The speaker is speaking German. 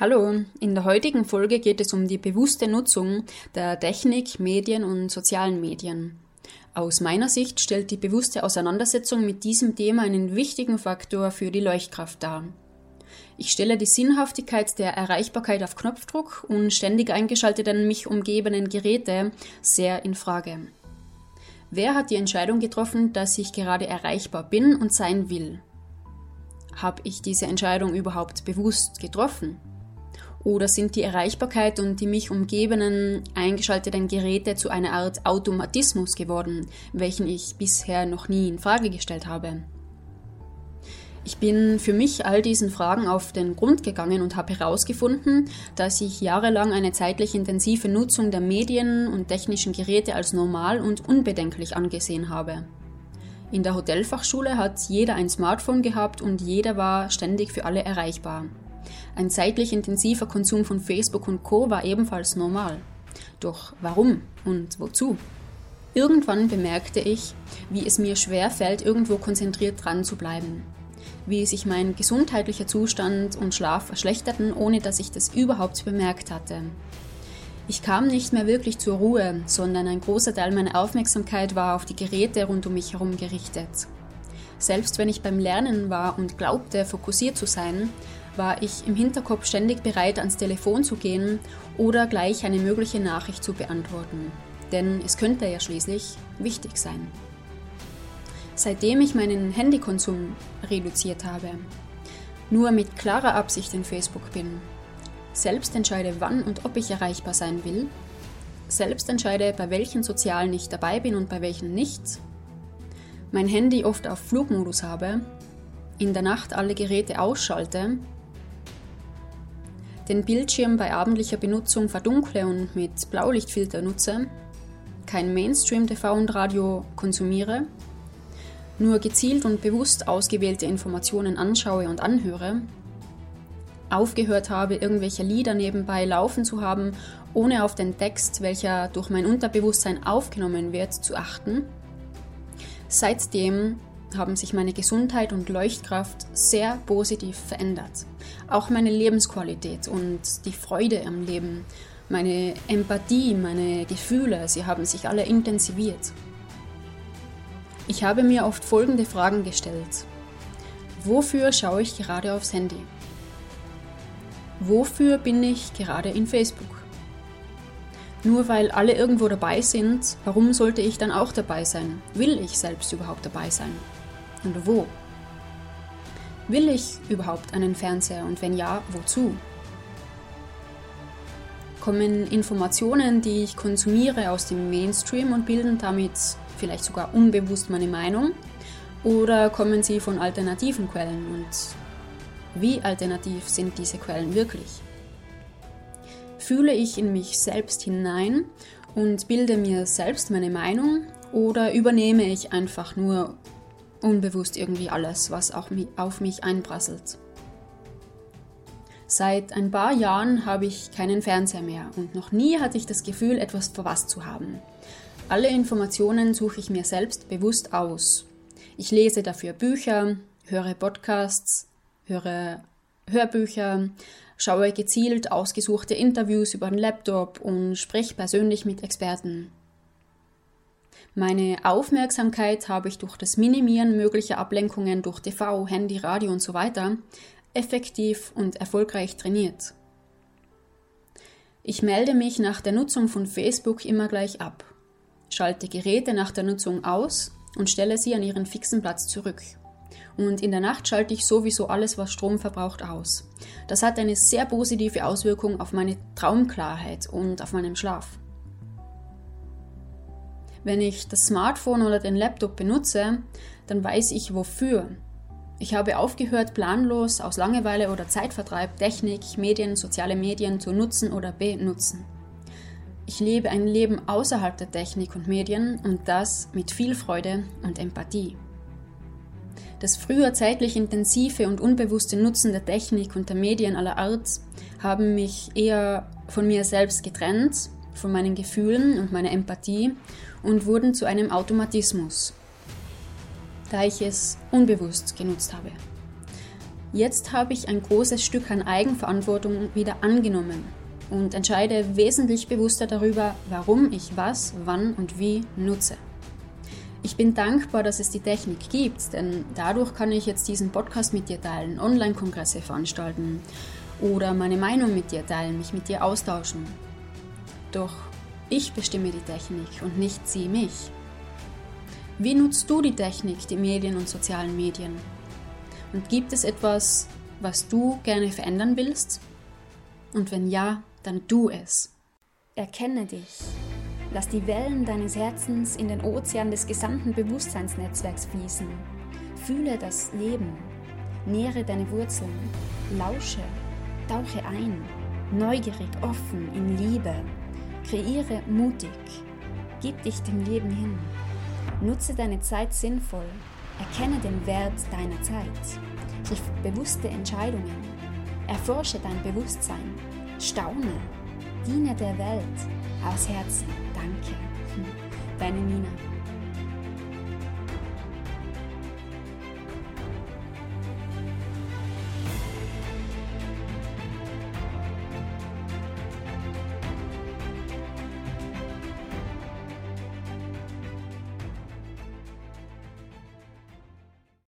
Hallo, in der heutigen Folge geht es um die bewusste Nutzung der Technik, Medien und sozialen Medien. Aus meiner Sicht stellt die bewusste Auseinandersetzung mit diesem Thema einen wichtigen Faktor für die Leuchtkraft dar. Ich stelle die Sinnhaftigkeit der Erreichbarkeit auf Knopfdruck und ständig eingeschalteten mich umgebenden Geräte sehr in Frage. Wer hat die Entscheidung getroffen, dass ich gerade erreichbar bin und sein will? Habe ich diese Entscheidung überhaupt bewusst getroffen? Oder sind die Erreichbarkeit und die mich umgebenden eingeschalteten Geräte zu einer Art Automatismus geworden, welchen ich bisher noch nie in Frage gestellt habe? Ich bin für mich all diesen Fragen auf den Grund gegangen und habe herausgefunden, dass ich jahrelang eine zeitlich intensive Nutzung der Medien und technischen Geräte als normal und unbedenklich angesehen habe. In der Hotelfachschule hat jeder ein Smartphone gehabt und jeder war ständig für alle erreichbar. Ein zeitlich intensiver Konsum von Facebook und Co war ebenfalls normal. Doch warum und wozu? Irgendwann bemerkte ich, wie es mir schwer fällt, irgendwo konzentriert dran zu bleiben. Wie sich mein gesundheitlicher Zustand und Schlaf verschlechterten, ohne dass ich das überhaupt bemerkt hatte. Ich kam nicht mehr wirklich zur Ruhe, sondern ein großer Teil meiner Aufmerksamkeit war auf die Geräte rund um mich herum gerichtet. Selbst wenn ich beim Lernen war und glaubte, fokussiert zu sein, war ich im Hinterkopf ständig bereit, ans Telefon zu gehen oder gleich eine mögliche Nachricht zu beantworten. Denn es könnte ja schließlich wichtig sein. Seitdem ich meinen Handykonsum reduziert habe, nur mit klarer Absicht in Facebook bin, selbst entscheide, wann und ob ich erreichbar sein will, selbst entscheide, bei welchen Sozialen ich dabei bin und bei welchen nicht, mein Handy oft auf Flugmodus habe, in der Nacht alle Geräte ausschalte den Bildschirm bei abendlicher Benutzung verdunkle und mit Blaulichtfilter nutze, kein Mainstream-TV und Radio konsumiere, nur gezielt und bewusst ausgewählte Informationen anschaue und anhöre, aufgehört habe, irgendwelche Lieder nebenbei laufen zu haben, ohne auf den Text, welcher durch mein Unterbewusstsein aufgenommen wird, zu achten. Seitdem haben sich meine Gesundheit und Leuchtkraft sehr positiv verändert. Auch meine Lebensqualität und die Freude am Leben, meine Empathie, meine Gefühle, sie haben sich alle intensiviert. Ich habe mir oft folgende Fragen gestellt. Wofür schaue ich gerade aufs Handy? Wofür bin ich gerade in Facebook? Nur weil alle irgendwo dabei sind, warum sollte ich dann auch dabei sein? Will ich selbst überhaupt dabei sein? Und wo? Will ich überhaupt einen Fernseher und wenn ja, wozu? Kommen Informationen, die ich konsumiere, aus dem Mainstream und bilden damit vielleicht sogar unbewusst meine Meinung? Oder kommen sie von alternativen Quellen und wie alternativ sind diese Quellen wirklich? Fühle ich in mich selbst hinein und bilde mir selbst meine Meinung oder übernehme ich einfach nur unbewusst irgendwie alles, was auch auf mich einprasselt. Seit ein paar Jahren habe ich keinen Fernseher mehr und noch nie hatte ich das Gefühl, etwas verpasst zu haben. Alle Informationen suche ich mir selbst bewusst aus. Ich lese dafür Bücher, höre Podcasts, höre Hörbücher, schaue gezielt ausgesuchte Interviews über den Laptop und spreche persönlich mit Experten. Meine Aufmerksamkeit habe ich durch das Minimieren möglicher Ablenkungen durch TV, Handy, Radio und so weiter effektiv und erfolgreich trainiert. Ich melde mich nach der Nutzung von Facebook immer gleich ab, schalte Geräte nach der Nutzung aus und stelle sie an ihren fixen Platz zurück. Und in der Nacht schalte ich sowieso alles, was Strom verbraucht, aus. Das hat eine sehr positive Auswirkung auf meine Traumklarheit und auf meinen Schlaf. Wenn ich das Smartphone oder den Laptop benutze, dann weiß ich wofür. Ich habe aufgehört, planlos aus Langeweile oder Zeitvertreib Technik, Medien, soziale Medien zu nutzen oder benutzen. Ich lebe ein Leben außerhalb der Technik und Medien und das mit viel Freude und Empathie. Das früher zeitlich intensive und unbewusste Nutzen der Technik und der Medien aller Art haben mich eher von mir selbst getrennt, von meinen Gefühlen und meiner Empathie und wurden zu einem Automatismus, da ich es unbewusst genutzt habe. Jetzt habe ich ein großes Stück an Eigenverantwortung wieder angenommen und entscheide wesentlich bewusster darüber, warum ich was, wann und wie nutze. Ich bin dankbar, dass es die Technik gibt, denn dadurch kann ich jetzt diesen Podcast mit dir teilen, Online-Kongresse veranstalten oder meine Meinung mit dir teilen, mich mit dir austauschen. Doch ich bestimme die Technik und nicht sie mich. Wie nutzt du die Technik, die Medien und sozialen Medien? Und gibt es etwas, was du gerne verändern willst? Und wenn ja, dann tu es. Erkenne dich. Lass die Wellen deines Herzens in den Ozean des gesamten Bewusstseinsnetzwerks fließen. Fühle das Leben. Nähre deine Wurzeln. Lausche. Tauche ein. Neugierig, offen, in Liebe. Kreiere mutig. Gib dich dem Leben hin. Nutze deine Zeit sinnvoll. Erkenne den Wert deiner Zeit. Triff bewusste Entscheidungen. Erforsche dein Bewusstsein. Staune. Diene der Welt. Aus Herzen. Danke. Deine Nina.